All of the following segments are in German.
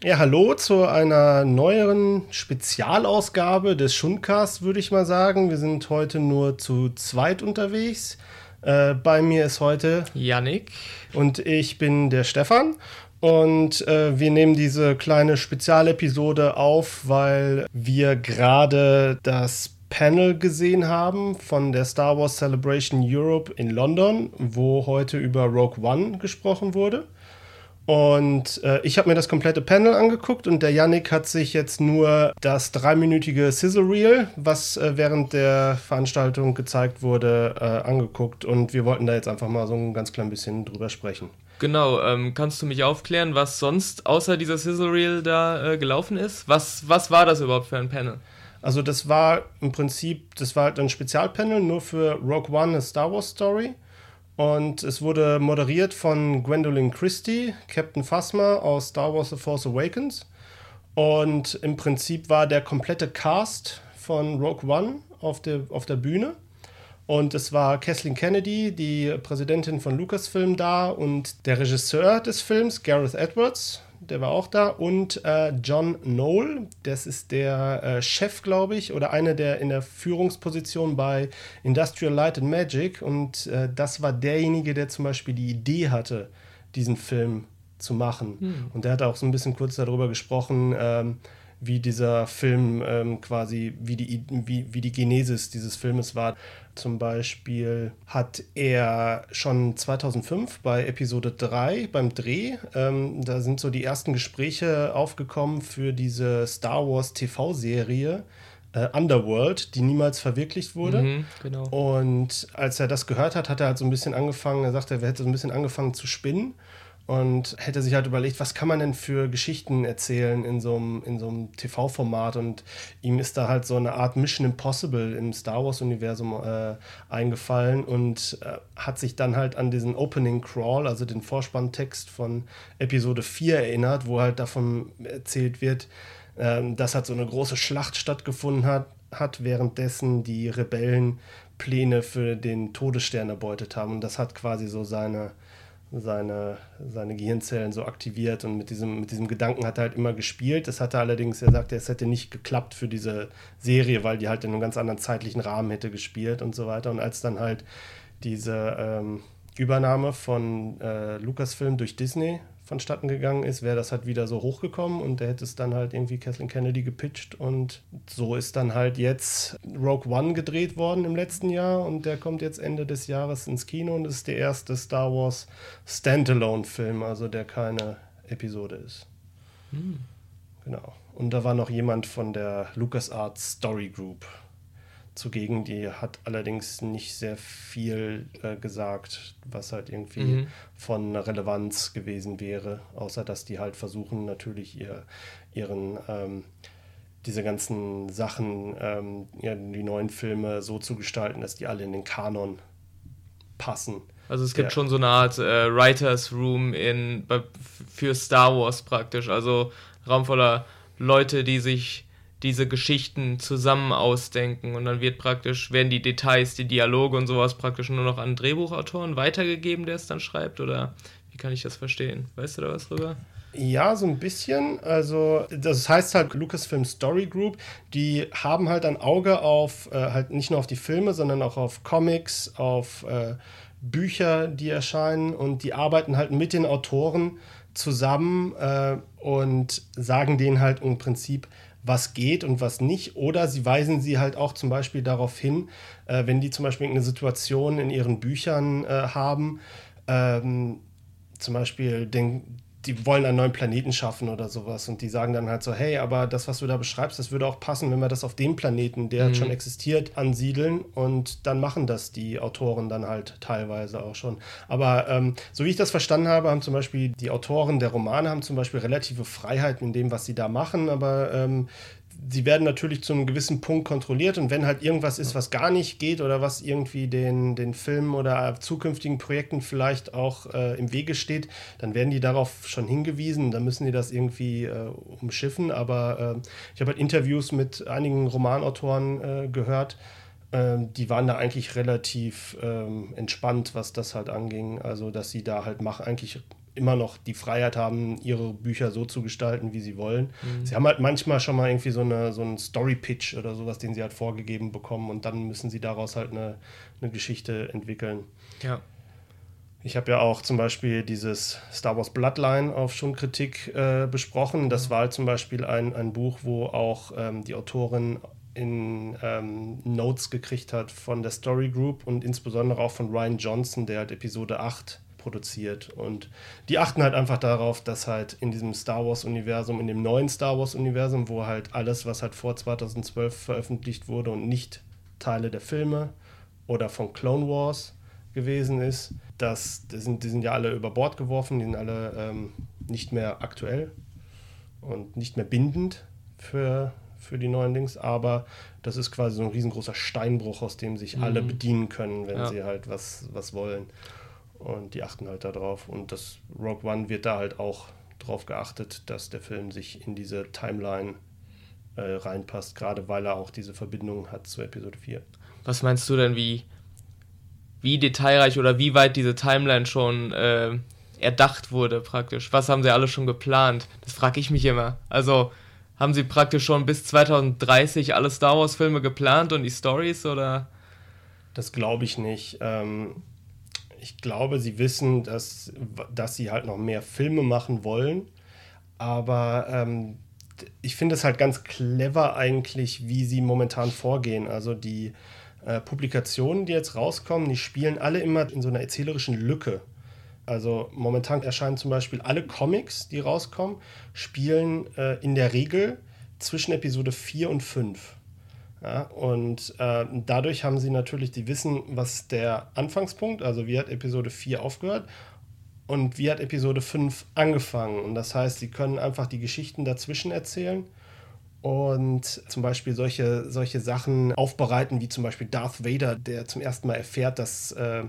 Ja, hallo zu einer neueren Spezialausgabe des Schundcast, würde ich mal sagen. Wir sind heute nur zu zweit unterwegs. Äh, bei mir ist heute Yannick. Und ich bin der Stefan. Und äh, wir nehmen diese kleine Spezialepisode auf, weil wir gerade das Panel gesehen haben von der Star Wars Celebration Europe in London, wo heute über Rogue One gesprochen wurde. Und äh, ich habe mir das komplette Panel angeguckt und der Yannick hat sich jetzt nur das dreiminütige Sizzle Reel, was äh, während der Veranstaltung gezeigt wurde, äh, angeguckt. Und wir wollten da jetzt einfach mal so ein ganz klein bisschen drüber sprechen. Genau, ähm, kannst du mich aufklären, was sonst außer dieser Sizzle Reel da äh, gelaufen ist? Was, was war das überhaupt für ein Panel? Also das war im Prinzip, das war halt ein Spezialpanel nur für Rogue One, a Star Wars Story. Und es wurde moderiert von Gwendolyn Christie, Captain Phasma aus Star Wars The Force Awakens. Und im Prinzip war der komplette Cast von Rogue One auf der, auf der Bühne. Und es war Kathleen Kennedy, die Präsidentin von Lucasfilm, da und der Regisseur des Films, Gareth Edwards, der war auch da. Und äh, John Knoll, das ist der äh, Chef, glaube ich, oder einer der in der Führungsposition bei Industrial Light and Magic. Und äh, das war derjenige, der zum Beispiel die Idee hatte, diesen Film zu machen. Hm. Und der hat auch so ein bisschen kurz darüber gesprochen, ähm, wie dieser Film ähm, quasi, wie die, wie, wie die Genesis dieses Filmes war. Zum Beispiel hat er schon 2005 bei Episode 3 beim Dreh, ähm, da sind so die ersten Gespräche aufgekommen für diese Star Wars TV-Serie. Äh, Underworld, die niemals verwirklicht wurde. Mhm, genau. Und als er das gehört hat, hat er halt so ein bisschen angefangen, er sagte, er hätte so ein bisschen angefangen zu spinnen und hätte sich halt überlegt, was kann man denn für Geschichten erzählen in so einem, in so einem TV-Format und ihm ist da halt so eine Art Mission Impossible im Star Wars-Universum äh, eingefallen und äh, hat sich dann halt an diesen Opening Crawl, also den Vorspanntext von Episode 4 erinnert, wo halt davon erzählt wird, äh, dass halt so eine große Schlacht stattgefunden hat, hat währenddessen die Rebellen Pläne für den Todesstern erbeutet haben. Und das hat quasi so seine seine, seine Gehirnzellen so aktiviert und mit diesem, mit diesem Gedanken hat er halt immer gespielt. Das hatte allerdings, er sagte, es hätte nicht geklappt für diese Serie, weil die halt in einem ganz anderen zeitlichen Rahmen hätte gespielt und so weiter. Und als dann halt diese ähm, Übernahme von äh, Lucasfilm durch Disney vonstatten gegangen ist, wäre das halt wieder so hochgekommen und der hätte es dann halt irgendwie Kathleen Kennedy gepitcht und so ist dann halt jetzt Rogue One gedreht worden im letzten Jahr und der kommt jetzt Ende des Jahres ins Kino und ist der erste Star Wars Standalone-Film, also der keine Episode ist. Hm. Genau. Und da war noch jemand von der LucasArts Story Group zugegen. Die hat allerdings nicht sehr viel äh, gesagt, was halt irgendwie mhm. von Relevanz gewesen wäre, außer dass die halt versuchen, natürlich ihr, ihren ähm, diese ganzen Sachen, ähm, ja, die neuen Filme so zu gestalten, dass die alle in den Kanon passen. Also es gibt ja. schon so eine Art äh, Writers Room in, für Star Wars praktisch, also Raum voller Leute, die sich diese Geschichten zusammen ausdenken und dann wird praktisch, werden die Details, die Dialoge und sowas praktisch nur noch an Drehbuchautoren weitergegeben, der es dann schreibt oder wie kann ich das verstehen? Weißt du da was drüber? Ja, so ein bisschen. Also, das heißt halt Lucasfilm Story Group. Die haben halt ein Auge auf, äh, halt nicht nur auf die Filme, sondern auch auf Comics, auf äh, Bücher, die erscheinen und die arbeiten halt mit den Autoren zusammen äh, und sagen denen halt im Prinzip, was geht und was nicht. Oder sie weisen sie halt auch zum Beispiel darauf hin, äh, wenn die zum Beispiel eine Situation in ihren Büchern äh, haben, ähm, zum Beispiel den, die wollen einen neuen Planeten schaffen oder sowas und die sagen dann halt so, hey, aber das, was du da beschreibst, das würde auch passen, wenn wir das auf dem Planeten, der mhm. schon existiert, ansiedeln und dann machen das die Autoren dann halt teilweise auch schon. Aber ähm, so wie ich das verstanden habe, haben zum Beispiel die Autoren der Romane haben zum Beispiel relative Freiheiten in dem, was sie da machen, aber ähm, sie werden natürlich zu einem gewissen Punkt kontrolliert und wenn halt irgendwas ist, was gar nicht geht oder was irgendwie den, den Filmen oder zukünftigen Projekten vielleicht auch äh, im Wege steht, dann werden die darauf schon hingewiesen. Dann müssen die das irgendwie äh, umschiffen. Aber äh, ich habe halt Interviews mit einigen Romanautoren äh, gehört, ähm, die waren da eigentlich relativ ähm, entspannt, was das halt anging. Also, dass sie da halt machen, eigentlich immer noch die Freiheit haben, ihre Bücher so zu gestalten, wie sie wollen. Mhm. Sie haben halt manchmal schon mal irgendwie so, eine, so einen Story-Pitch oder sowas, den sie halt vorgegeben bekommen und dann müssen sie daraus halt eine, eine Geschichte entwickeln. Ja. Ich habe ja auch zum Beispiel dieses Star Wars Bloodline auf Schundkritik äh, besprochen. Das mhm. war halt zum Beispiel ein, ein Buch, wo auch ähm, die Autorin in ähm, Notes gekriegt hat von der Story Group und insbesondere auch von Ryan Johnson, der halt Episode 8 produziert. Und die achten halt einfach darauf, dass halt in diesem Star Wars-Universum, in dem neuen Star Wars-Universum, wo halt alles, was halt vor 2012 veröffentlicht wurde und nicht Teile der Filme oder von Clone Wars gewesen ist, dass die sind, die sind ja alle über Bord geworfen, die sind alle ähm, nicht mehr aktuell und nicht mehr bindend für, für die neuen Dings, aber das ist quasi so ein riesengroßer Steinbruch, aus dem sich mhm. alle bedienen können, wenn ja. sie halt was, was wollen. Und die achten halt darauf. Und das Rogue One wird da halt auch drauf geachtet, dass der Film sich in diese Timeline äh, reinpasst, gerade weil er auch diese Verbindung hat zu Episode 4. Was meinst du denn, wie, wie detailreich oder wie weit diese Timeline schon äh, erdacht wurde praktisch? Was haben sie alle schon geplant? Das frage ich mich immer. Also haben sie praktisch schon bis 2030 alle Star Wars-Filme geplant und die Stories oder? Das glaube ich nicht. Ähm, ich glaube, sie wissen, dass, dass sie halt noch mehr Filme machen wollen. Aber ähm, ich finde es halt ganz clever eigentlich, wie sie momentan vorgehen. Also die äh, Publikationen, die jetzt rauskommen, die spielen alle immer in so einer erzählerischen Lücke. Also momentan erscheinen zum Beispiel alle Comics, die rauskommen, spielen äh, in der Regel zwischen Episode 4 und 5. Ja, und äh, dadurch haben sie natürlich, die wissen, was der Anfangspunkt, also wie hat Episode 4 aufgehört und wie hat Episode 5 angefangen. Und das heißt, sie können einfach die Geschichten dazwischen erzählen und zum Beispiel solche, solche Sachen aufbereiten, wie zum Beispiel Darth Vader, der zum ersten Mal erfährt, dass, äh,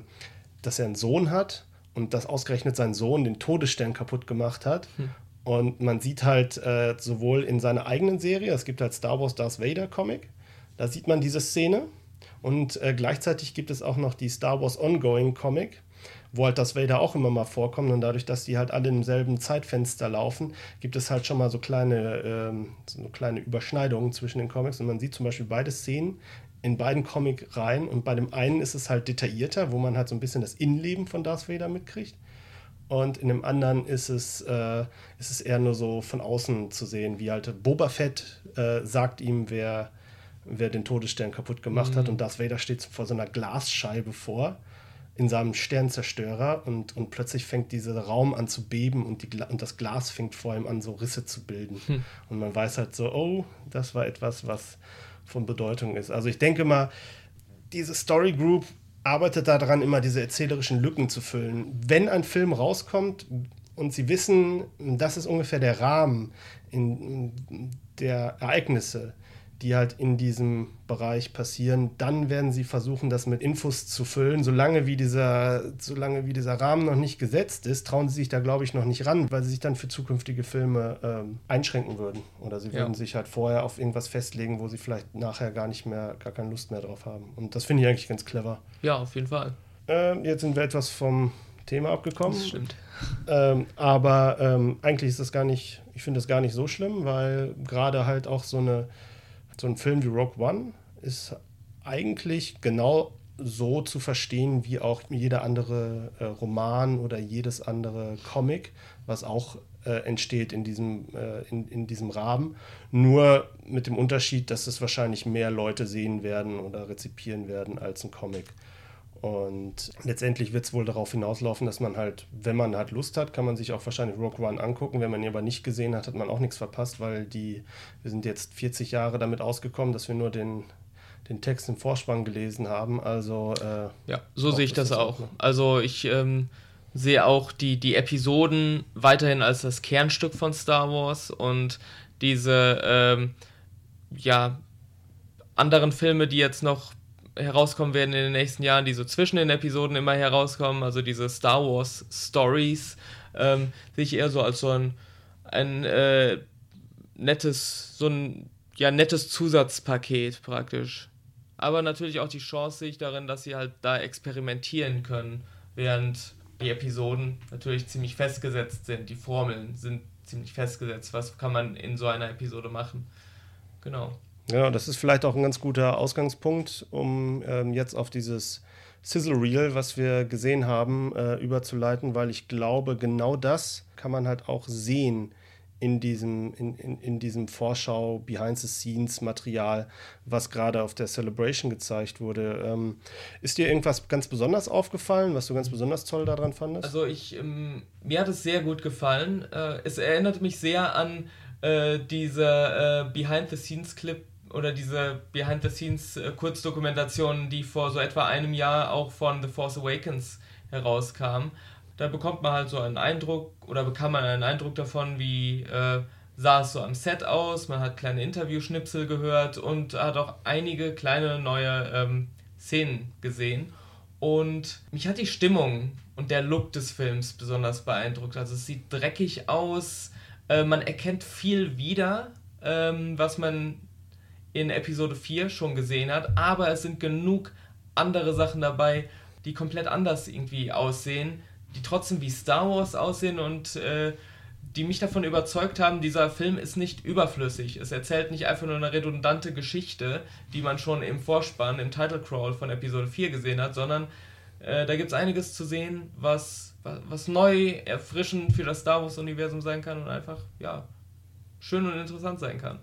dass er einen Sohn hat und dass ausgerechnet sein Sohn den Todesstern kaputt gemacht hat. Hm. Und man sieht halt äh, sowohl in seiner eigenen Serie, es gibt halt Star Wars Darth Vader Comic, da sieht man diese Szene. Und äh, gleichzeitig gibt es auch noch die Star Wars Ongoing Comic, wo halt das Vader auch immer mal vorkommt. Und dadurch, dass die halt alle im selben Zeitfenster laufen, gibt es halt schon mal so kleine, ähm, so kleine Überschneidungen zwischen den Comics. Und man sieht zum Beispiel beide Szenen in beiden Comic-Reihen. Und bei dem einen ist es halt detaillierter, wo man halt so ein bisschen das Innenleben von Darth Vader mitkriegt. Und in dem anderen ist es, äh, ist es eher nur so von außen zu sehen, wie halt Boba Fett äh, sagt ihm, wer wer den Todesstern kaputt gemacht mhm. hat. Und Darth Vader steht vor so einer Glasscheibe vor in seinem Sternzerstörer und, und plötzlich fängt dieser Raum an zu beben und, die, und das Glas fängt vor ihm an, so Risse zu bilden. Hm. Und man weiß halt so, oh, das war etwas, was von Bedeutung ist. Also ich denke mal, diese Story Group arbeitet daran, immer diese erzählerischen Lücken zu füllen. Wenn ein Film rauskommt und sie wissen, das ist ungefähr der Rahmen in der Ereignisse, die halt in diesem Bereich passieren, dann werden sie versuchen, das mit Infos zu füllen. Solange wie dieser, solange wie dieser Rahmen noch nicht gesetzt ist, trauen sie sich da, glaube ich, noch nicht ran, weil sie sich dann für zukünftige Filme ähm, einschränken würden. Oder sie würden ja. sich halt vorher auf irgendwas festlegen, wo sie vielleicht nachher gar nicht mehr, gar keine Lust mehr drauf haben. Und das finde ich eigentlich ganz clever. Ja, auf jeden Fall. Ähm, jetzt sind wir etwas vom Thema abgekommen. Das stimmt. Ähm, aber ähm, eigentlich ist das gar nicht, ich finde das gar nicht so schlimm, weil gerade halt auch so eine so ein Film wie Rogue One ist eigentlich genau so zu verstehen wie auch jeder andere äh, Roman oder jedes andere Comic, was auch äh, entsteht in diesem, äh, in, in diesem Rahmen. Nur mit dem Unterschied, dass es wahrscheinlich mehr Leute sehen werden oder rezipieren werden als ein Comic. Und letztendlich wird es wohl darauf hinauslaufen, dass man halt, wenn man halt Lust hat, kann man sich auch wahrscheinlich Rogue One angucken. Wenn man ihn aber nicht gesehen hat, hat man auch nichts verpasst, weil die, wir sind jetzt 40 Jahre damit ausgekommen, dass wir nur den, den Text im Vorspann gelesen haben. Also äh, ja, so sehe ich das auch. Ne? Also ich ähm, sehe auch die, die Episoden weiterhin als das Kernstück von Star Wars und diese ähm, ja anderen Filme, die jetzt noch herauskommen werden in den nächsten Jahren, die so zwischen den Episoden immer herauskommen, also diese Star Wars Stories, ähm, sehe ich eher so als so ein, ein äh, nettes, so ein ja, nettes Zusatzpaket praktisch. aber natürlich auch die Chance sehe ich darin, dass sie halt da experimentieren können, während die Episoden natürlich ziemlich festgesetzt sind. Die Formeln sind ziemlich festgesetzt. Was kann man in so einer Episode machen? Genau. Ja, das ist vielleicht auch ein ganz guter Ausgangspunkt, um ähm, jetzt auf dieses Sizzle Reel, was wir gesehen haben, äh, überzuleiten, weil ich glaube, genau das kann man halt auch sehen in diesem, in, in, in diesem Vorschau, Behind-the-Scenes-Material, was gerade auf der Celebration gezeigt wurde. Ähm, ist dir irgendwas ganz besonders aufgefallen, was du ganz besonders toll daran fandest? Also ich, ähm, mir hat es sehr gut gefallen. Äh, es erinnert mich sehr an äh, diese äh, Behind-the-Scenes-Clip oder diese Behind-the-Scenes-Kurzdokumentationen, die vor so etwa einem Jahr auch von The Force Awakens herauskamen. Da bekommt man halt so einen Eindruck oder bekam man einen Eindruck davon, wie äh, sah es so am Set aus. Man hat kleine Interviewschnipsel gehört und hat auch einige kleine neue ähm, Szenen gesehen. Und mich hat die Stimmung und der Look des Films besonders beeindruckt. Also es sieht dreckig aus, äh, man erkennt viel wieder, ähm, was man in Episode 4 schon gesehen hat, aber es sind genug andere Sachen dabei, die komplett anders irgendwie aussehen, die trotzdem wie Star Wars aussehen und äh, die mich davon überzeugt haben, dieser Film ist nicht überflüssig. Es erzählt nicht einfach nur eine redundante Geschichte, die man schon im Vorspann, im Title Crawl von Episode 4 gesehen hat, sondern äh, da gibt es einiges zu sehen, was, was, was neu, erfrischend für das Star Wars-Universum sein kann und einfach, ja, schön und interessant sein kann.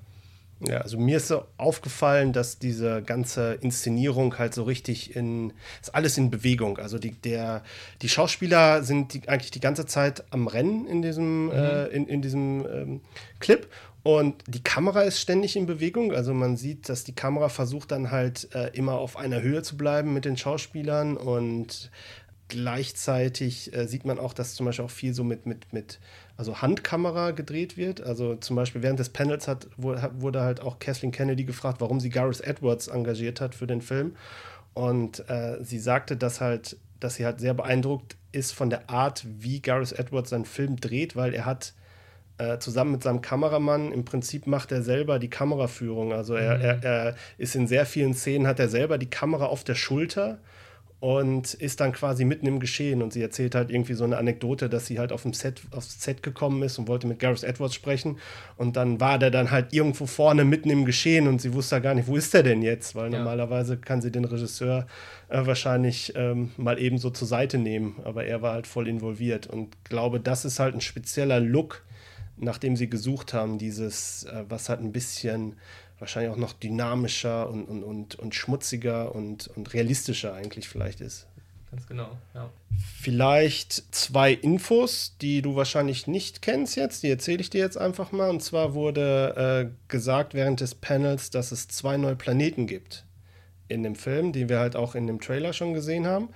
Ja, also mir ist so aufgefallen, dass diese ganze Inszenierung halt so richtig in, ist alles in Bewegung. Also die, der, die Schauspieler sind die, eigentlich die ganze Zeit am Rennen in diesem, mhm. äh, in, in diesem ähm, Clip und die Kamera ist ständig in Bewegung. Also man sieht, dass die Kamera versucht dann halt äh, immer auf einer Höhe zu bleiben mit den Schauspielern und gleichzeitig äh, sieht man auch, dass zum Beispiel auch viel so mit, mit, mit also Handkamera gedreht wird. Also zum Beispiel während des Panels hat, wurde halt auch Kathleen Kennedy gefragt, warum sie Gareth Edwards engagiert hat für den Film. Und äh, sie sagte, dass halt, dass sie halt sehr beeindruckt ist von der Art, wie Gareth Edwards seinen Film dreht, weil er hat äh, zusammen mit seinem Kameramann, im Prinzip macht er selber die Kameraführung. Also er, mhm. er, er ist in sehr vielen Szenen, hat er selber die Kamera auf der Schulter und ist dann quasi mitten im Geschehen. Und sie erzählt halt irgendwie so eine Anekdote, dass sie halt auf dem Set, aufs Set gekommen ist und wollte mit Gareth Edwards sprechen. Und dann war der dann halt irgendwo vorne mitten im Geschehen und sie wusste gar nicht, wo ist der denn jetzt? Weil ja. normalerweise kann sie den Regisseur äh, wahrscheinlich ähm, mal eben so zur Seite nehmen. Aber er war halt voll involviert. Und glaube, das ist halt ein spezieller Look, nach dem sie gesucht haben. Dieses, äh, was halt ein bisschen wahrscheinlich auch noch dynamischer und, und, und, und schmutziger und, und realistischer eigentlich vielleicht ist. Ganz genau, ja. Vielleicht zwei Infos, die du wahrscheinlich nicht kennst jetzt, die erzähle ich dir jetzt einfach mal. Und zwar wurde äh, gesagt während des Panels, dass es zwei neue Planeten gibt in dem Film, die wir halt auch in dem Trailer schon gesehen haben.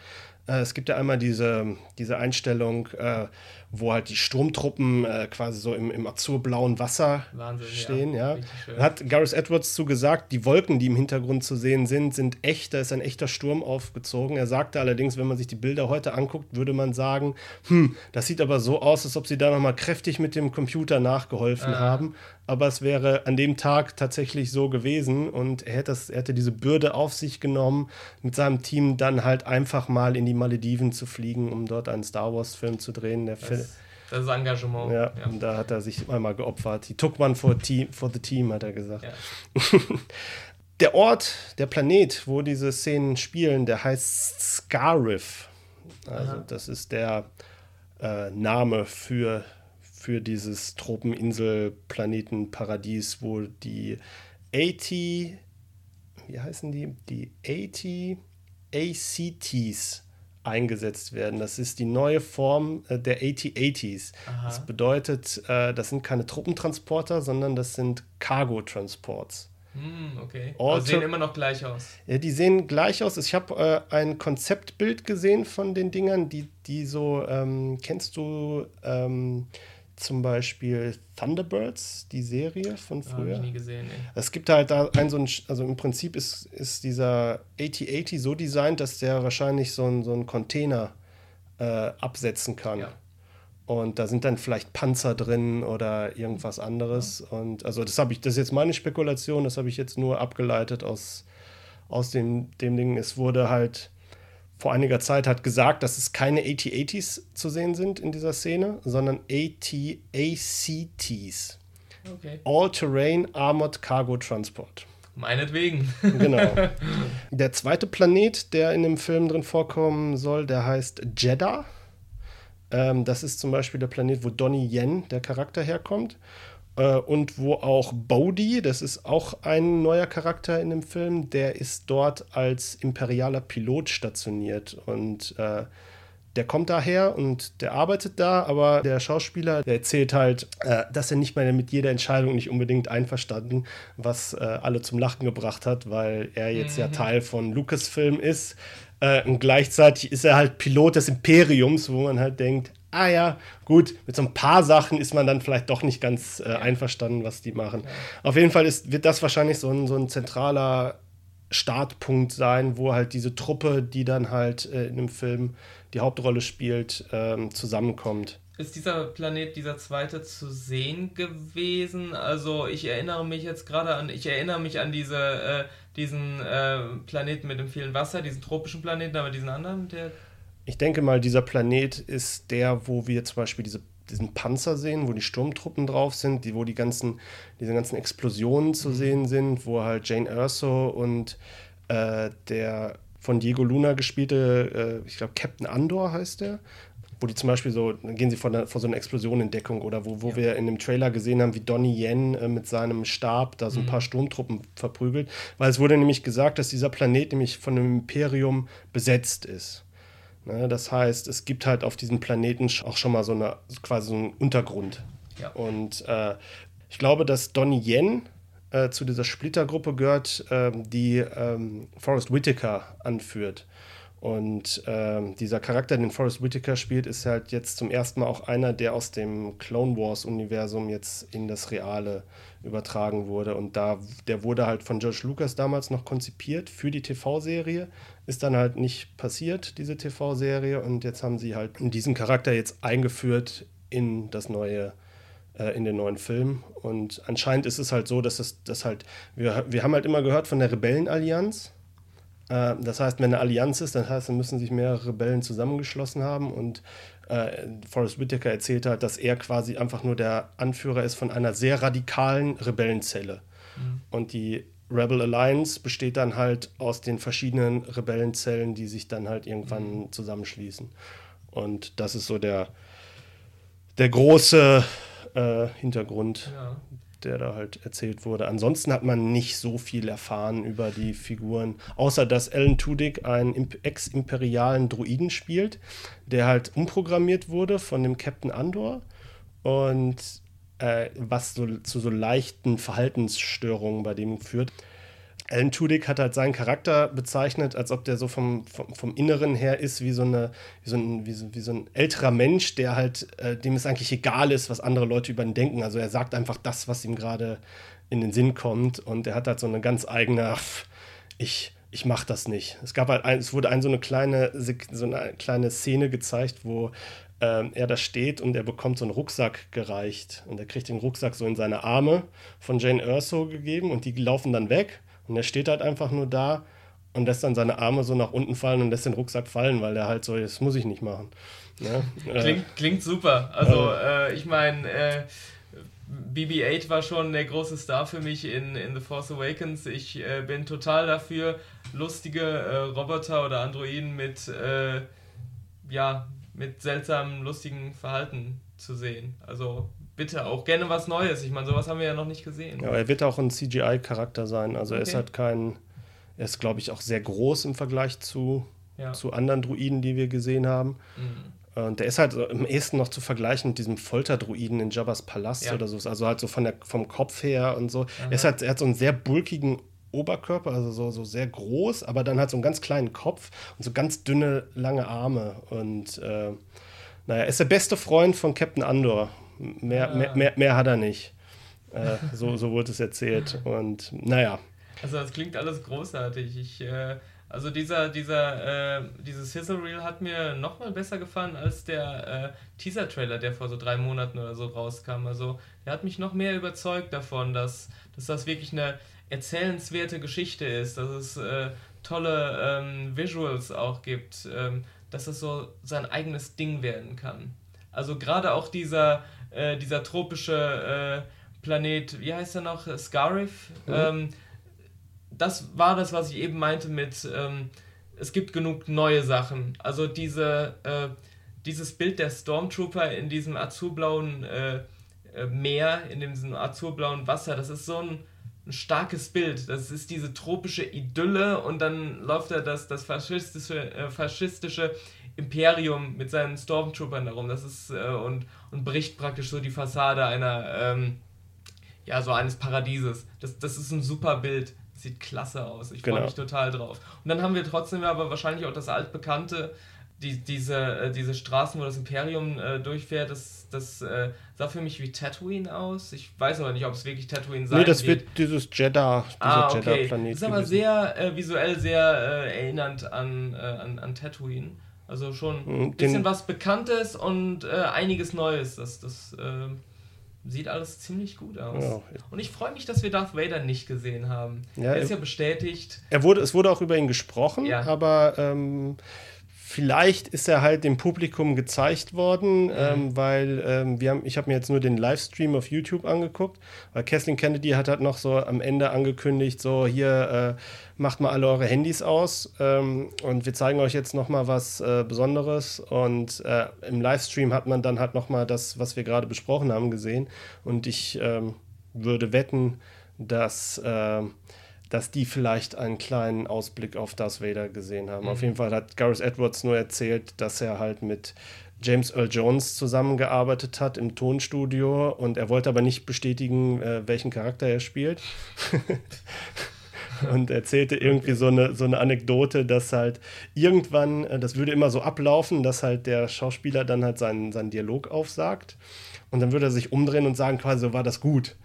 Äh, es gibt ja einmal diese, diese Einstellung, äh, wo halt die Sturmtruppen äh, quasi so im, im azurblauen Wasser Wahnsinn, stehen. Ja. ja. Hat Gareth Edwards zu gesagt, die Wolken, die im Hintergrund zu sehen sind, sind echt. Da ist ein echter Sturm aufgezogen. Er sagte allerdings, wenn man sich die Bilder heute anguckt, würde man sagen, hm, das sieht aber so aus, als ob sie da nochmal kräftig mit dem Computer nachgeholfen ah. haben. Aber es wäre an dem Tag tatsächlich so gewesen und er hätte, das, er hätte diese Bürde auf sich genommen, mit seinem Team dann halt einfach mal in die Malediven zu fliegen, um dort einen Star Wars-Film zu drehen. Der Film das, ist Engagement. Ja, ja, und da hat er sich einmal geopfert. He took one for, team, for the team, hat er gesagt. Ja. der Ort, der Planet, wo diese Szenen spielen, der heißt Scarif. Also, Aha. das ist der äh, Name für, für dieses Tropeninsel-Planeten-Paradies, wo die 80, wie heißen die? Die 80 ACTs eingesetzt werden. Das ist die neue Form äh, der AT-80s. Das bedeutet, äh, das sind keine Truppentransporter, sondern das sind Cargo-Transports. Hm, okay. Also sehen immer noch gleich aus. Ja, die sehen gleich aus. Ich habe äh, ein Konzeptbild gesehen von den Dingern, die, die so, ähm, kennst du ähm, zum Beispiel Thunderbirds, die Serie von früher. Habe ich nie gesehen. Ey. Es gibt halt da ein so ein, also im Prinzip ist, ist dieser AT-80 so designt, dass der wahrscheinlich so ein, so ein Container äh, absetzen kann. Ja. Und da sind dann vielleicht Panzer drin oder irgendwas anderes. Ja. Und also das habe ich, das ist jetzt meine Spekulation, das habe ich jetzt nur abgeleitet aus, aus dem, dem Ding. Es wurde halt vor einiger Zeit hat gesagt, dass es keine AT-ATs zu sehen sind in dieser Szene, sondern AT-ACTs. Okay. All-Terrain Armored Cargo Transport. Meinetwegen. genau. Der zweite Planet, der in dem Film drin vorkommen soll, der heißt Jeddah. Ähm, das ist zum Beispiel der Planet, wo Donnie Yen, der Charakter, herkommt. Äh, und wo auch Bodhi, das ist auch ein neuer Charakter in dem Film, der ist dort als imperialer Pilot stationiert. Und äh, der kommt daher und der arbeitet da, aber der Schauspieler, der erzählt halt, äh, dass er nicht mehr mit jeder Entscheidung nicht unbedingt einverstanden, was äh, alle zum Lachen gebracht hat, weil er jetzt mhm. ja Teil von Lucasfilm ist. Äh, und gleichzeitig ist er halt Pilot des Imperiums, wo man halt denkt, ah ja, gut, mit so ein paar Sachen ist man dann vielleicht doch nicht ganz äh, einverstanden, was die machen. Ja. Auf jeden Fall ist, wird das wahrscheinlich so ein, so ein zentraler Startpunkt sein, wo halt diese Truppe, die dann halt äh, in dem Film die Hauptrolle spielt, ähm, zusammenkommt. Ist dieser Planet, dieser zweite, zu sehen gewesen? Also ich erinnere mich jetzt gerade an, ich erinnere mich an diese, äh, diesen äh, Planeten mit dem vielen Wasser, diesen tropischen Planeten, aber diesen anderen, der ich denke mal, dieser Planet ist der, wo wir zum Beispiel diese, diesen Panzer sehen, wo die Sturmtruppen drauf sind, die, wo die ganzen, diese ganzen Explosionen zu mhm. sehen sind, wo halt Jane Erso und äh, der von Diego Luna gespielte, äh, ich glaube Captain Andor heißt der, wo die zum Beispiel so, dann gehen sie vor, vor so einer Explosion in Deckung oder wo, wo ja. wir in dem Trailer gesehen haben, wie Donnie Yen äh, mit seinem Stab da so ein mhm. paar Sturmtruppen verprügelt. Weil es wurde nämlich gesagt, dass dieser Planet nämlich von einem Imperium besetzt ist. Ne? Das heißt, es gibt halt auf diesem Planeten auch schon mal so eine quasi so einen Untergrund. Ja. Und äh, ich glaube, dass Donnie Yen äh, zu dieser Splittergruppe gehört, äh, die ähm, Forrest Whitaker anführt. Und äh, dieser Charakter, den Forrest Whitaker spielt, ist halt jetzt zum ersten Mal auch einer, der aus dem Clone Wars-Universum jetzt in das Reale übertragen wurde. Und da, der wurde halt von George Lucas damals noch konzipiert für die TV-Serie. Ist dann halt nicht passiert, diese TV-Serie. Und jetzt haben sie halt diesen Charakter jetzt eingeführt in das neue äh, in den neuen Film. Und anscheinend ist es halt so, dass es dass halt, wir, wir haben halt immer gehört von der Rebellenallianz äh, das heißt, wenn eine Allianz ist, dann heißt, dann müssen sich mehrere Rebellen zusammengeschlossen haben und äh, Forrest Whitaker erzählt hat, dass er quasi einfach nur der Anführer ist von einer sehr radikalen Rebellenzelle. Mhm. Und die Rebel Alliance besteht dann halt aus den verschiedenen Rebellenzellen, die sich dann halt irgendwann mhm. zusammenschließen. Und das ist so der, der große äh, Hintergrund ja der da halt erzählt wurde. Ansonsten hat man nicht so viel erfahren über die Figuren, außer dass Alan Tudyk einen ex-imperialen Druiden spielt, der halt umprogrammiert wurde von dem Captain Andor und äh, was so, zu so leichten Verhaltensstörungen bei dem führt. Alan Tudyk hat halt seinen Charakter bezeichnet, als ob der so vom, vom, vom Inneren her ist wie so, eine, wie, so ein, wie, so, wie so ein älterer Mensch, der halt, äh, dem es eigentlich egal ist, was andere Leute über ihn denken. Also er sagt einfach das, was ihm gerade in den Sinn kommt und er hat halt so eine ganz eigene, ich, ich mach das nicht. Es gab halt ein, es wurde ein, so eine kleine, so eine kleine Szene gezeigt, wo ähm, er da steht und er bekommt so einen Rucksack gereicht und er kriegt den Rucksack so in seine Arme von Jane Erso gegeben und die laufen dann weg und er steht halt einfach nur da und lässt dann seine Arme so nach unten fallen und lässt den Rucksack fallen, weil er halt so, das muss ich nicht machen. Ja? Ne? Klingt, äh, klingt super. Also äh, ich meine, äh, BB-8 war schon der große Star für mich in, in The Force Awakens. Ich äh, bin total dafür, lustige äh, Roboter oder Androiden mit, äh, ja, mit seltsamen, lustigen Verhalten zu sehen. Also bitte auch gerne was Neues. Ich meine, sowas haben wir ja noch nicht gesehen. Ja, er wird auch ein CGI-Charakter sein. Also okay. er ist halt kein, er ist, glaube ich, auch sehr groß im Vergleich zu, ja. zu anderen Druiden, die wir gesehen haben. Mhm. Und der ist halt im ehesten noch zu vergleichen mit diesem Folterdruiden in Jabba's Palast ja. oder so. Also halt so von der, vom Kopf her und so. Er, ist halt, er hat so einen sehr bulkigen Oberkörper, also so, so sehr groß, aber dann halt so einen ganz kleinen Kopf und so ganz dünne, lange Arme. Und äh, naja, er ist der beste Freund von Captain Andor. Mehr, mehr, mehr, mehr, hat er nicht. Äh, so, so wurde es erzählt. Und naja. Also das klingt alles großartig. Ich äh, Also dieser, dieser, äh, dieses Sizzle Reel hat mir nochmal besser gefallen als der äh, Teaser-Trailer, der vor so drei Monaten oder so rauskam. Also der hat mich noch mehr überzeugt davon, dass, dass das wirklich eine erzählenswerte Geschichte ist, dass es äh, tolle ähm, Visuals auch gibt, ähm, dass es so sein eigenes Ding werden kann. Also gerade auch dieser, äh, dieser tropische äh, Planet, wie heißt er noch, Scarif? Mhm. Ähm, das war das, was ich eben meinte mit, ähm, es gibt genug neue Sachen. Also diese, äh, dieses Bild der Stormtrooper in diesem azurblauen äh, äh, Meer, in diesem azurblauen Wasser, das ist so ein, ein, starkes Bild. Das ist diese tropische Idylle und dann läuft da das, das faschistische, äh, faschistische Imperium mit seinen Stormtroopern darum. Das ist äh, und, und bricht praktisch so die Fassade einer, ähm, ja, so eines Paradieses. Das, das ist ein super Bild. Sieht klasse aus. Ich genau. freue mich total drauf. Und dann haben wir trotzdem aber wahrscheinlich auch das altbekannte, die, diese, äh, diese Straßen, wo das Imperium äh, durchfährt, das, das äh, sah für mich wie Tatooine aus. Ich weiß aber nicht, ob es wirklich Tatooine sein wird. Nee, das wird, wird dieses Jeddah, dieser ah, okay. Jeddah-Planet. Das ist aber sehr äh, visuell sehr äh, erinnernd an, äh, an, an Tatooine. Also schon ein hm, bisschen was Bekanntes und einiges Neues. Das, das sieht alles ziemlich gut aus. Ja. Und ich freue mich, dass wir Darth Vader nicht gesehen haben. Ja, er ist ja bestätigt. Er wurde, es wurde auch über ihn gesprochen, ja. aber ähm, Vielleicht ist er halt dem Publikum gezeigt worden, mhm. ähm, weil ähm, wir haben, ich habe mir jetzt nur den Livestream auf YouTube angeguckt, weil Kathleen Kennedy hat halt noch so am Ende angekündigt, so hier äh, macht mal alle eure Handys aus ähm, und wir zeigen euch jetzt noch mal was äh, Besonderes und äh, im Livestream hat man dann halt noch mal das, was wir gerade besprochen haben, gesehen und ich ähm, würde wetten, dass äh, dass die vielleicht einen kleinen Ausblick auf Darth Vader gesehen haben. Mhm. Auf jeden Fall hat Gareth Edwards nur erzählt, dass er halt mit James Earl Jones zusammengearbeitet hat im Tonstudio und er wollte aber nicht bestätigen, äh, welchen Charakter er spielt. und erzählte irgendwie so eine, so eine Anekdote, dass halt irgendwann, äh, das würde immer so ablaufen, dass halt der Schauspieler dann halt seinen, seinen Dialog aufsagt und dann würde er sich umdrehen und sagen, quasi so war das gut.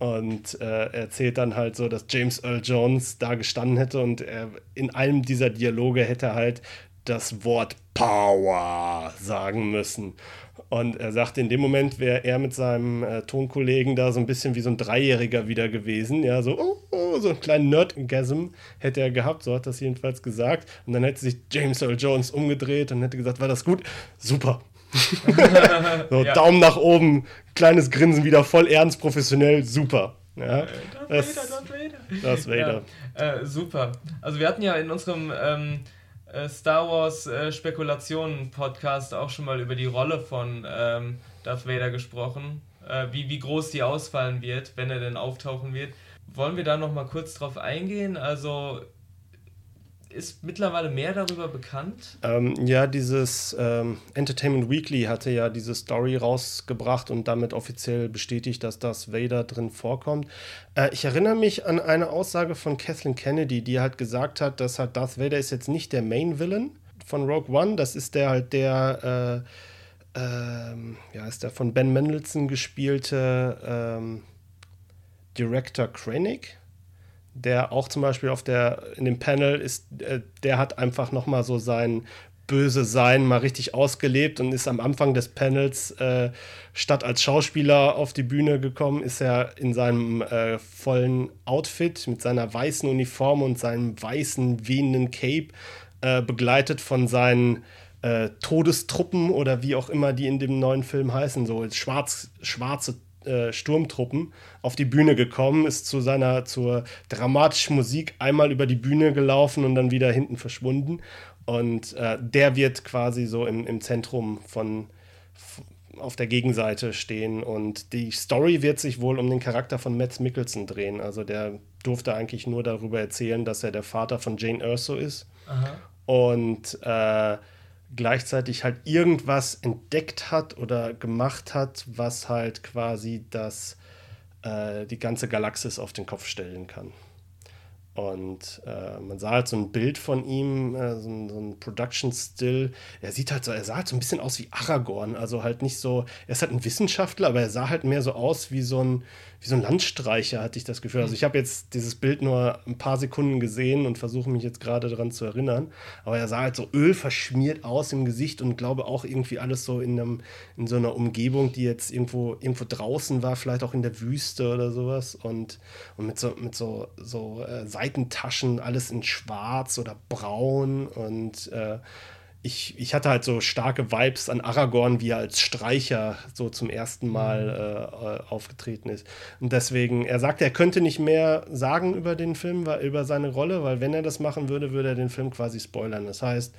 Und äh, erzählt dann halt so, dass James Earl Jones da gestanden hätte und er in einem dieser Dialoge hätte halt das Wort Power sagen müssen. Und er sagt, in dem Moment wäre er mit seinem äh, Tonkollegen da so ein bisschen wie so ein Dreijähriger wieder gewesen. Ja, so, oh, oh, so einen kleinen Nerd-Gasm hätte er gehabt, so hat das jedenfalls gesagt. Und dann hätte sich James Earl Jones umgedreht und hätte gesagt, war das gut? Super, so, ja. Daumen nach oben, kleines Grinsen, wieder voll ernst, professionell, super. Ja, das, Darth Vader, Darth Vader. Ja, äh, super. Also wir hatten ja in unserem ähm, äh, Star Wars äh, Spekulationen Podcast auch schon mal über die Rolle von ähm, Darth Vader gesprochen, äh, wie, wie groß die ausfallen wird, wenn er denn auftauchen wird. Wollen wir da noch mal kurz drauf eingehen? Also ist mittlerweile mehr darüber bekannt? Ähm, ja, dieses ähm, Entertainment Weekly hatte ja diese Story rausgebracht und damit offiziell bestätigt, dass das Vader drin vorkommt. Äh, ich erinnere mich an eine Aussage von Kathleen Kennedy, die halt gesagt hat, dass halt Darth Vader ist jetzt nicht der Main Villain von Rogue One, das ist der halt der, äh, äh, ja, ist der von Ben Mendelssohn gespielte ähm, Director Krennic der auch zum Beispiel auf der, in dem Panel ist, äh, der hat einfach nochmal so sein böse Sein mal richtig ausgelebt und ist am Anfang des Panels äh, statt als Schauspieler auf die Bühne gekommen, ist er in seinem äh, vollen Outfit mit seiner weißen Uniform und seinem weißen wehenden Cape äh, begleitet von seinen äh, Todestruppen oder wie auch immer die in dem neuen Film heißen, so schwarz, schwarze äh, Sturmtruppen auf die Bühne gekommen, ist zu seiner zur dramatischen Musik einmal über die Bühne gelaufen und dann wieder hinten verschwunden. Und äh, der wird quasi so im, im Zentrum von auf der Gegenseite stehen. Und die Story wird sich wohl um den Charakter von Matt Mickelson drehen. Also der durfte eigentlich nur darüber erzählen, dass er der Vater von Jane Erso ist. Aha. Und äh, gleichzeitig halt irgendwas entdeckt hat oder gemacht hat, was halt quasi das, äh, die ganze Galaxis auf den Kopf stellen kann. Und äh, man sah halt so ein Bild von ihm, äh, so, ein, so ein Production-Still. Er sieht halt so, er sah halt so ein bisschen aus wie Aragorn. Also halt nicht so, er ist halt ein Wissenschaftler, aber er sah halt mehr so aus wie so ein, wie so ein Landstreicher, hatte ich das Gefühl. Also ich habe jetzt dieses Bild nur ein paar Sekunden gesehen und versuche mich jetzt gerade daran zu erinnern. Aber er sah halt so ölverschmiert aus im Gesicht und glaube auch irgendwie alles so in, einem, in so einer Umgebung, die jetzt irgendwo, irgendwo draußen war, vielleicht auch in der Wüste oder sowas. Und, und mit so, mit so, so äh, Seitentaschen, alles in schwarz oder braun und äh, ich, ich hatte halt so starke Vibes an Aragorn, wie er als Streicher so zum ersten Mal mhm. äh, aufgetreten ist. Und deswegen, er sagte, er könnte nicht mehr sagen über den Film, über seine Rolle, weil wenn er das machen würde, würde er den Film quasi spoilern. Das heißt,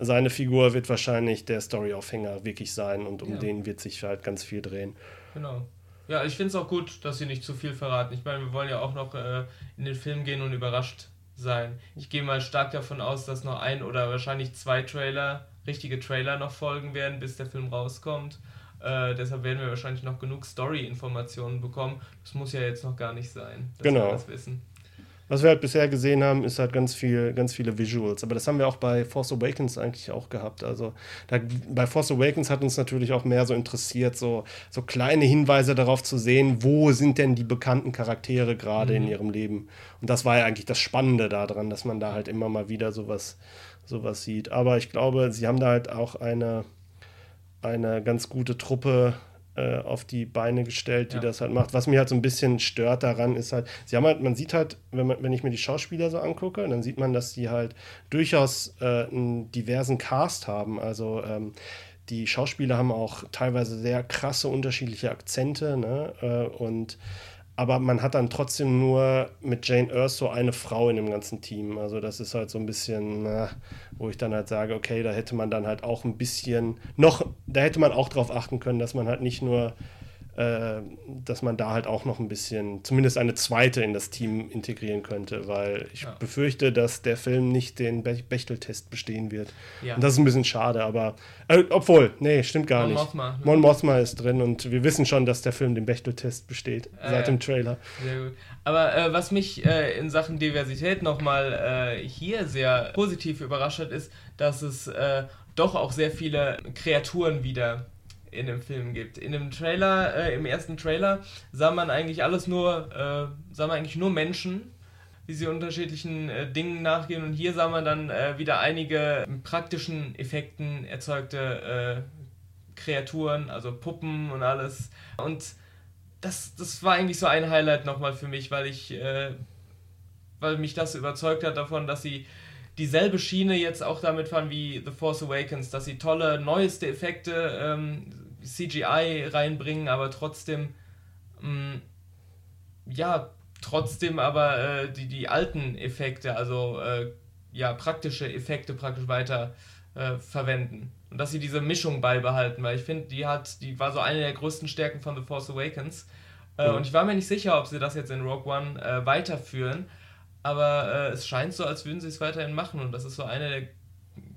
seine Figur wird wahrscheinlich der Storyaufhänger wirklich sein und um ja. den wird sich halt ganz viel drehen. Genau. Ja, ich finde es auch gut, dass sie nicht zu viel verraten. Ich meine, wir wollen ja auch noch äh, in den Film gehen und überrascht sein. Ich gehe mal stark davon aus, dass noch ein oder wahrscheinlich zwei Trailer, richtige Trailer noch folgen werden, bis der Film rauskommt. Äh, deshalb werden wir wahrscheinlich noch genug Story-Informationen bekommen. Das muss ja jetzt noch gar nicht sein, dass genau. wir das wissen. Was wir halt bisher gesehen haben, ist halt ganz viel, ganz viele Visuals. Aber das haben wir auch bei Force Awakens eigentlich auch gehabt. Also da, bei Force Awakens hat uns natürlich auch mehr so interessiert, so, so kleine Hinweise darauf zu sehen, wo sind denn die bekannten Charaktere gerade mhm. in ihrem Leben. Und das war ja eigentlich das Spannende daran, dass man da halt immer mal wieder sowas, sowas sieht. Aber ich glaube, sie haben da halt auch eine, eine ganz gute Truppe äh, auf die Beine gestellt, die ja. das halt macht. Was mich halt so ein bisschen stört daran, ist halt, sie haben halt, man sieht halt, wenn, man, wenn ich mir die Schauspieler so angucke, dann sieht man, dass die halt durchaus äh, einen diversen Cast haben. Also ähm, die Schauspieler haben auch teilweise sehr krasse unterschiedliche Akzente, ne? Äh, und aber man hat dann trotzdem nur mit Jane Erso eine Frau in dem ganzen Team. Also das ist halt so ein bisschen, na, wo ich dann halt sage, okay, da hätte man dann halt auch ein bisschen noch, da hätte man auch darauf achten können, dass man halt nicht nur dass man da halt auch noch ein bisschen, zumindest eine zweite in das Team integrieren könnte, weil ich ja. befürchte, dass der Film nicht den Be Bechteltest bestehen wird. Ja. Und das ist ein bisschen schade, aber äh, obwohl, nee, stimmt gar Mon nicht. Mothma, ne? Mon Mothma ist drin und wir wissen schon, dass der Film den Bechteltest besteht, äh, seit dem Trailer. Sehr gut. Aber äh, was mich äh, in Sachen Diversität nochmal äh, hier sehr positiv überrascht hat, ist, dass es doch auch sehr viele Kreaturen wieder in dem Film gibt. In dem Trailer, äh, im ersten Trailer, sah man eigentlich alles nur, äh, sah man eigentlich nur Menschen, wie sie unterschiedlichen äh, Dingen nachgehen. Und hier sah man dann äh, wieder einige praktischen Effekten erzeugte äh, Kreaturen, also Puppen und alles. Und das, das war eigentlich so ein Highlight nochmal für mich, weil ich, äh, weil mich das überzeugt hat davon, dass sie dieselbe Schiene jetzt auch damit fahren wie The Force Awakens, dass sie tolle, neueste Effekte ähm, CGI reinbringen, aber trotzdem, mh, mm, ja, trotzdem aber äh, die, die alten Effekte, also äh, ja, praktische Effekte praktisch weiter äh, verwenden. Und dass sie diese Mischung beibehalten, weil ich finde, die hat, die war so eine der größten Stärken von The Force Awakens. Mhm. Und ich war mir nicht sicher, ob sie das jetzt in Rogue One äh, weiterführen, aber äh, es scheint so, als würden sie es weiterhin machen und das ist so eine der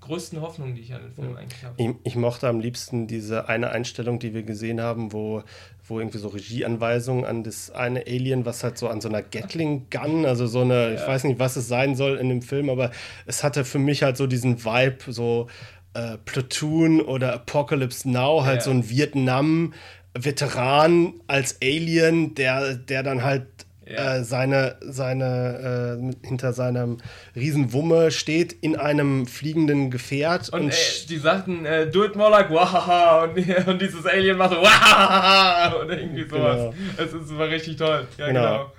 größten Hoffnung, die ich an den Film eigentlich habe. Ich, ich, mochte am liebsten diese eine Einstellung, die wir gesehen haben, wo, wo irgendwie so Regieanweisungen an das eine Alien, was halt so an so einer Gatling-Gun, also so eine, ja. ich weiß nicht, was es sein soll in dem Film, aber es hatte für mich halt so diesen Vibe, so äh, Platoon oder Apocalypse Now, halt ja. so ein Vietnam. Veteran als Alien, der, der dann halt ja. äh, seine, seine äh, hinter seinem Riesenwumme steht in einem fliegenden Gefährt. Und, und äh, die sagten, äh, do it more like wahaha und, und dieses Alien macht so wahaha oder irgendwie sowas. Genau. Es ist, war richtig toll. Ja, genau. genau.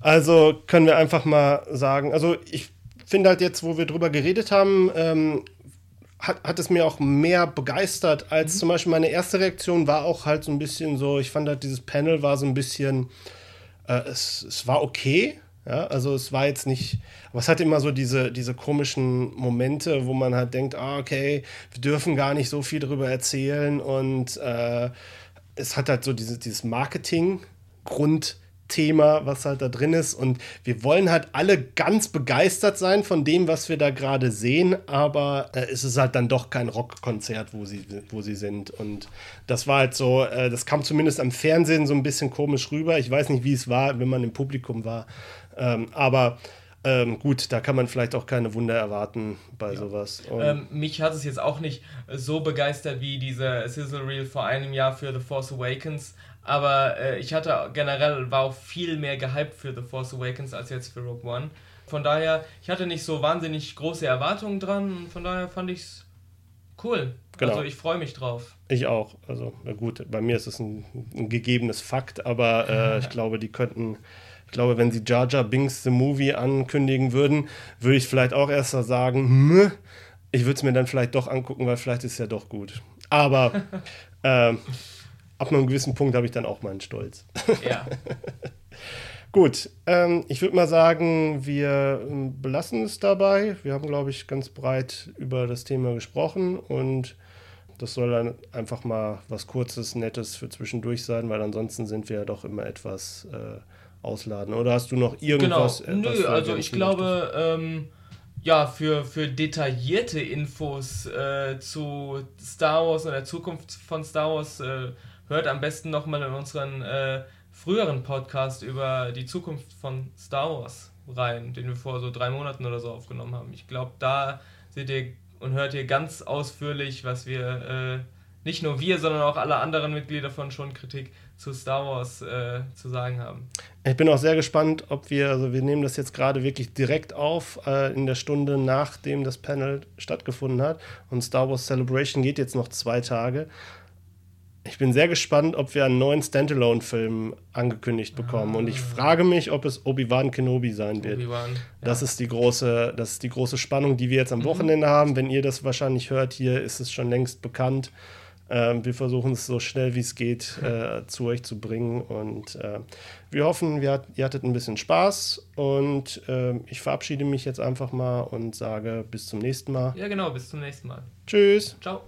Also können wir einfach mal sagen, also ich finde halt jetzt, wo wir drüber geredet haben, ähm, hat, hat es mir auch mehr begeistert als mhm. zum Beispiel meine erste Reaktion war auch halt so ein bisschen so, ich fand halt dieses Panel war so ein bisschen äh, es, es war okay. Ja, also es war jetzt nicht, aber es hatte immer so diese, diese komischen Momente, wo man halt denkt, ah, okay, wir dürfen gar nicht so viel darüber erzählen und äh, es hat halt so diese, dieses Marketing-Grund, Thema, was halt da drin ist. Und wir wollen halt alle ganz begeistert sein von dem, was wir da gerade sehen, aber äh, es ist halt dann doch kein Rockkonzert, wo sie, wo sie sind. Und das war halt so, äh, das kam zumindest am Fernsehen so ein bisschen komisch rüber. Ich weiß nicht, wie es war, wenn man im Publikum war. Ähm, aber ähm, gut, da kann man vielleicht auch keine Wunder erwarten bei ja. sowas. Ähm, mich hat es jetzt auch nicht so begeistert wie diese Sizzle Reel vor einem Jahr für The Force Awakens. Aber äh, ich hatte generell, war auch viel mehr gehypt für The Force Awakens als jetzt für Rogue One. Von daher, ich hatte nicht so wahnsinnig große Erwartungen dran. Von daher fand ich es cool. Genau. Also ich freue mich drauf. Ich auch. Also na gut, bei mir ist es ein, ein gegebenes Fakt, aber äh, ich glaube, die könnten, ich glaube, wenn sie Jar Jar Binks The Movie ankündigen würden, würde ich vielleicht auch erst sagen, hm, ich würde es mir dann vielleicht doch angucken, weil vielleicht ist es ja doch gut. Aber äh, ab einem gewissen Punkt habe ich dann auch meinen Stolz. Ja. Gut, ähm, ich würde mal sagen, wir ähm, belassen es dabei. Wir haben, glaube ich, ganz breit über das Thema gesprochen und das soll dann einfach mal was Kurzes, Nettes für zwischendurch sein, weil ansonsten sind wir ja doch immer etwas äh, ausladen. Oder hast du noch irgendwas? Genau. Nö, also ich glaube, ähm, ja, für, für detaillierte Infos äh, zu Star Wars und der Zukunft von Star Wars äh, hört am besten nochmal in unseren äh, früheren Podcast über die Zukunft von Star Wars rein, den wir vor so drei Monaten oder so aufgenommen haben. Ich glaube, da seht ihr und hört ihr ganz ausführlich, was wir, äh, nicht nur wir, sondern auch alle anderen Mitglieder von Schon Kritik zu Star Wars äh, zu sagen haben. Ich bin auch sehr gespannt, ob wir, also wir nehmen das jetzt gerade wirklich direkt auf, äh, in der Stunde nachdem das Panel stattgefunden hat. Und Star Wars Celebration geht jetzt noch zwei Tage. Ich bin sehr gespannt, ob wir einen neuen Standalone-Film angekündigt bekommen. Ah. Und ich frage mich, ob es Obi-Wan Kenobi sein wird. Ja. Das, ist die große, das ist die große Spannung, die wir jetzt am mhm. Wochenende haben. Wenn ihr das wahrscheinlich hört, hier ist es schon längst bekannt. Ähm, wir versuchen es so schnell wie es geht äh, zu euch zu bringen. Und äh, wir hoffen, wir, ihr hattet ein bisschen Spaß. Und äh, ich verabschiede mich jetzt einfach mal und sage bis zum nächsten Mal. Ja, genau, bis zum nächsten Mal. Tschüss. Ciao.